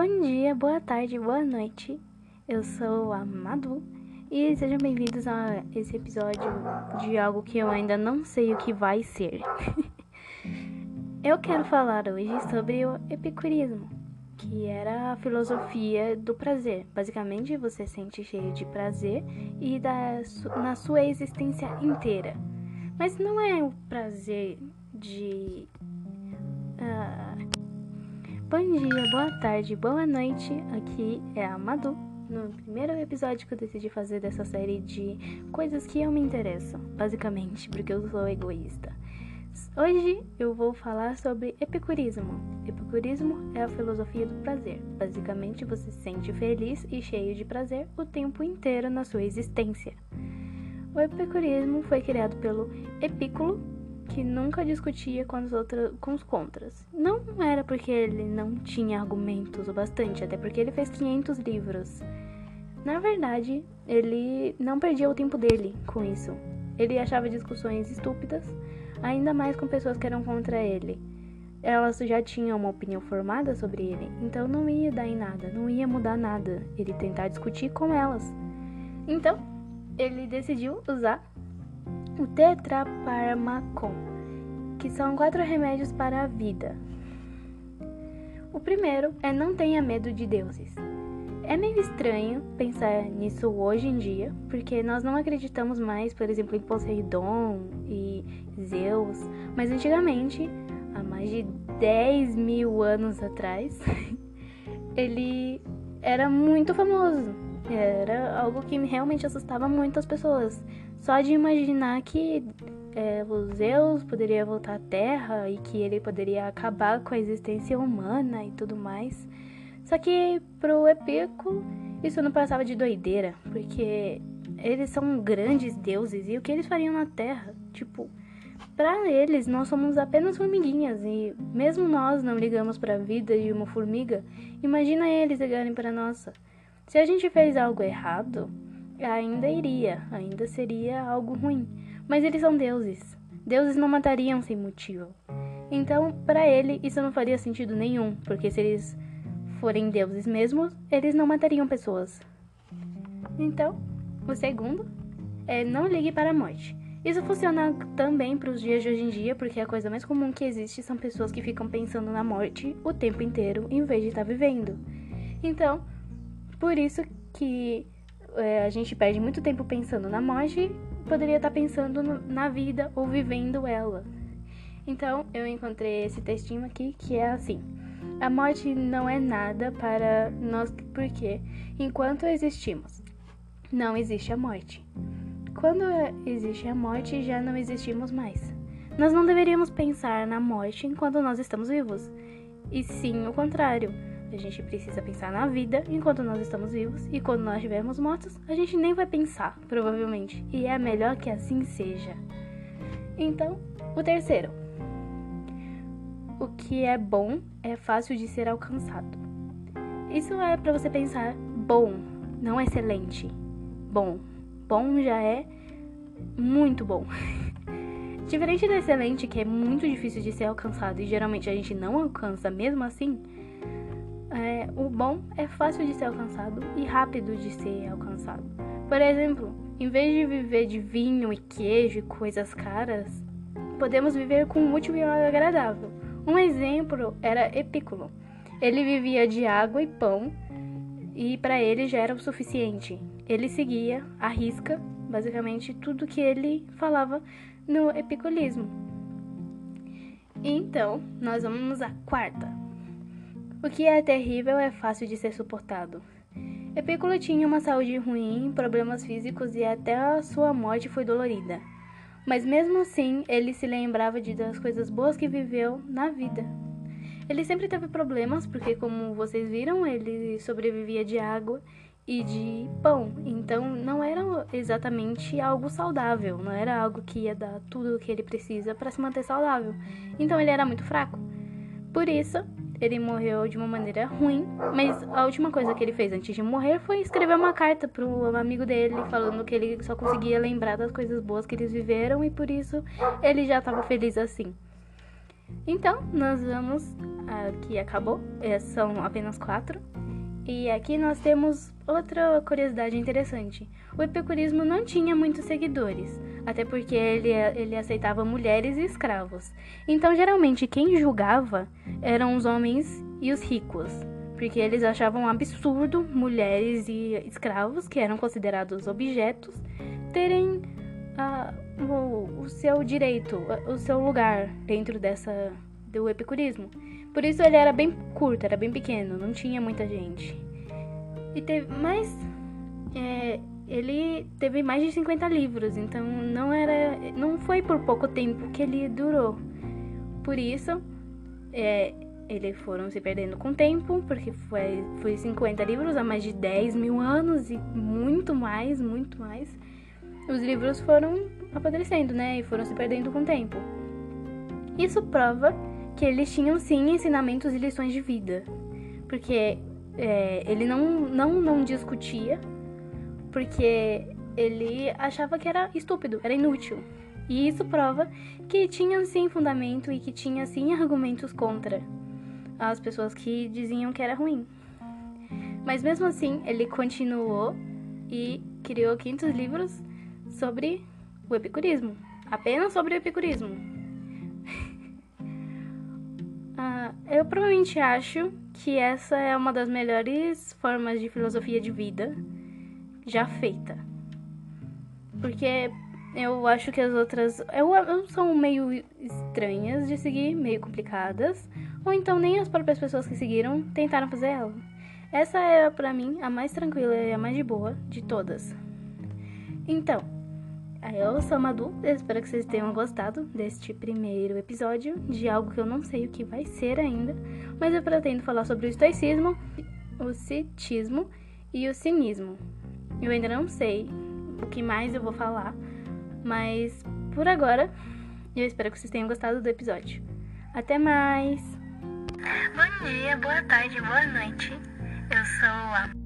Bom dia, boa tarde, boa noite. Eu sou a Madu e sejam bem-vindos a esse episódio de algo que eu ainda não sei o que vai ser. eu quero falar hoje sobre o epicurismo, que era a filosofia do prazer. Basicamente, você sente cheio de prazer e da, na sua existência inteira. Mas não é o prazer de. Uh, Bom dia, boa tarde, boa noite. Aqui é a Madu. No primeiro episódio que eu decidi fazer dessa série de coisas que eu me interessam, basicamente, porque eu sou egoísta. Hoje eu vou falar sobre epicurismo. Epicurismo é a filosofia do prazer. Basicamente, você se sente feliz e cheio de prazer o tempo inteiro na sua existência. O epicurismo foi criado pelo Epículo, que nunca discutia com, as outras, com os contras. Não era porque ele não tinha argumentos o bastante, até porque ele fez 500 livros. Na verdade, ele não perdia o tempo dele com isso. Ele achava discussões estúpidas, ainda mais com pessoas que eram contra ele. Elas já tinham uma opinião formada sobre ele, então não ia dar em nada, não ia mudar nada ele tentar discutir com elas. Então, ele decidiu usar o tetraparmacon, que são quatro remédios para a vida. O primeiro é não tenha medo de deuses. É meio estranho pensar nisso hoje em dia, porque nós não acreditamos mais, por exemplo, em Poseidon e Zeus, mas antigamente, há mais de 10 mil anos atrás, ele era muito famoso. Era algo que realmente assustava muito as pessoas. Só de imaginar que é, o Zeus poderia voltar à Terra e que ele poderia acabar com a existência humana e tudo mais. Só que pro Epico isso não passava de doideira, porque eles são grandes deuses e o que eles fariam na Terra? Tipo, para eles nós somos apenas formiguinhas e mesmo nós não ligamos para a vida de uma formiga, imagina eles ligarem para nossa. Se a gente fez algo errado, ainda iria, ainda seria algo ruim. Mas eles são deuses. Deuses não matariam sem motivo. Então, para ele, isso não faria sentido nenhum, porque se eles forem deuses mesmos, eles não matariam pessoas. Então, o segundo é não ligue para a morte. Isso funciona também para os dias de hoje em dia, porque a coisa mais comum que existe são pessoas que ficam pensando na morte o tempo inteiro em vez de estar vivendo. Então, por isso que é, a gente perde muito tempo pensando na morte, poderia estar pensando no, na vida ou vivendo ela. Então, eu encontrei esse textinho aqui que é assim: A morte não é nada para nós, porque enquanto existimos, não existe a morte. Quando existe a morte, já não existimos mais. Nós não deveríamos pensar na morte enquanto nós estamos vivos, e sim o contrário. A gente precisa pensar na vida enquanto nós estamos vivos e quando nós estivermos mortos, a gente nem vai pensar, provavelmente. E é melhor que assim seja. Então, o terceiro. O que é bom é fácil de ser alcançado. Isso é para você pensar bom, não excelente. Bom. Bom já é muito bom. Diferente do excelente, que é muito difícil de ser alcançado e geralmente a gente não alcança mesmo assim, o bom é fácil de ser alcançado e rápido de ser alcançado. Por exemplo, em vez de viver de vinho e queijo e coisas caras, podemos viver com um útil e agradável. Um exemplo era Epículo. Ele vivia de água e pão e para ele já era o suficiente. Ele seguia à risca, basicamente, tudo que ele falava no epiculismo. Então, nós vamos à quarta. O que é terrível é fácil de ser suportado. Epículo tinha uma saúde ruim, problemas físicos e até a sua morte foi dolorida. Mas mesmo assim, ele se lembrava de das coisas boas que viveu na vida. Ele sempre teve problemas, porque como vocês viram, ele sobrevivia de água e de pão. Então não era exatamente algo saudável, não era algo que ia dar tudo o que ele precisa para se manter saudável. Então ele era muito fraco. Por isso, ele morreu de uma maneira ruim, mas a última coisa que ele fez antes de morrer foi escrever uma carta pro amigo dele falando que ele só conseguia lembrar das coisas boas que eles viveram e por isso ele já estava feliz assim. Então, nós vamos. Aqui acabou, é, são apenas quatro. E aqui nós temos outra curiosidade interessante. O epicurismo não tinha muitos seguidores, até porque ele, ele aceitava mulheres e escravos. Então, geralmente, quem julgava eram os homens e os ricos, porque eles achavam um absurdo mulheres e escravos, que eram considerados objetos, terem uh, o, o seu direito, o seu lugar dentro dessa do epicurismo. Por isso ele era bem curto, era bem pequeno, não tinha muita gente. E teve, mas é, ele teve mais de 50 livros, então não era, não foi por pouco tempo que ele durou. Por isso, é, eles foram se perdendo com o tempo, porque foi, foi 50 livros há mais de 10 mil anos e muito mais, muito mais. Os livros foram apodrecendo, né? E foram se perdendo com o tempo. Isso prova que eles tinham sim ensinamentos e lições de vida. Porque é, ele não, não, não discutia porque ele achava que era estúpido, era inútil. E isso prova que tinha sim fundamento e que tinha sim argumentos contra as pessoas que diziam que era ruim. Mas mesmo assim, ele continuou e criou 500 livros sobre o epicurismo. Apenas sobre o epicurismo. Eu provavelmente acho que essa é uma das melhores formas de filosofia de vida já feita. Porque eu acho que as outras eu, eu, são meio estranhas de seguir, meio complicadas, ou então nem as próprias pessoas que seguiram tentaram fazer ela. Essa é para mim a mais tranquila e a mais de boa de todas. Então, eu sou a Madu, espero que vocês tenham gostado deste primeiro episódio de algo que eu não sei o que vai ser ainda, mas eu pretendo falar sobre o estoicismo, o citismo e o cinismo. Eu ainda não sei o que mais eu vou falar, mas por agora eu espero que vocês tenham gostado do episódio. Até mais! Bom dia, boa tarde, boa noite. Eu sou a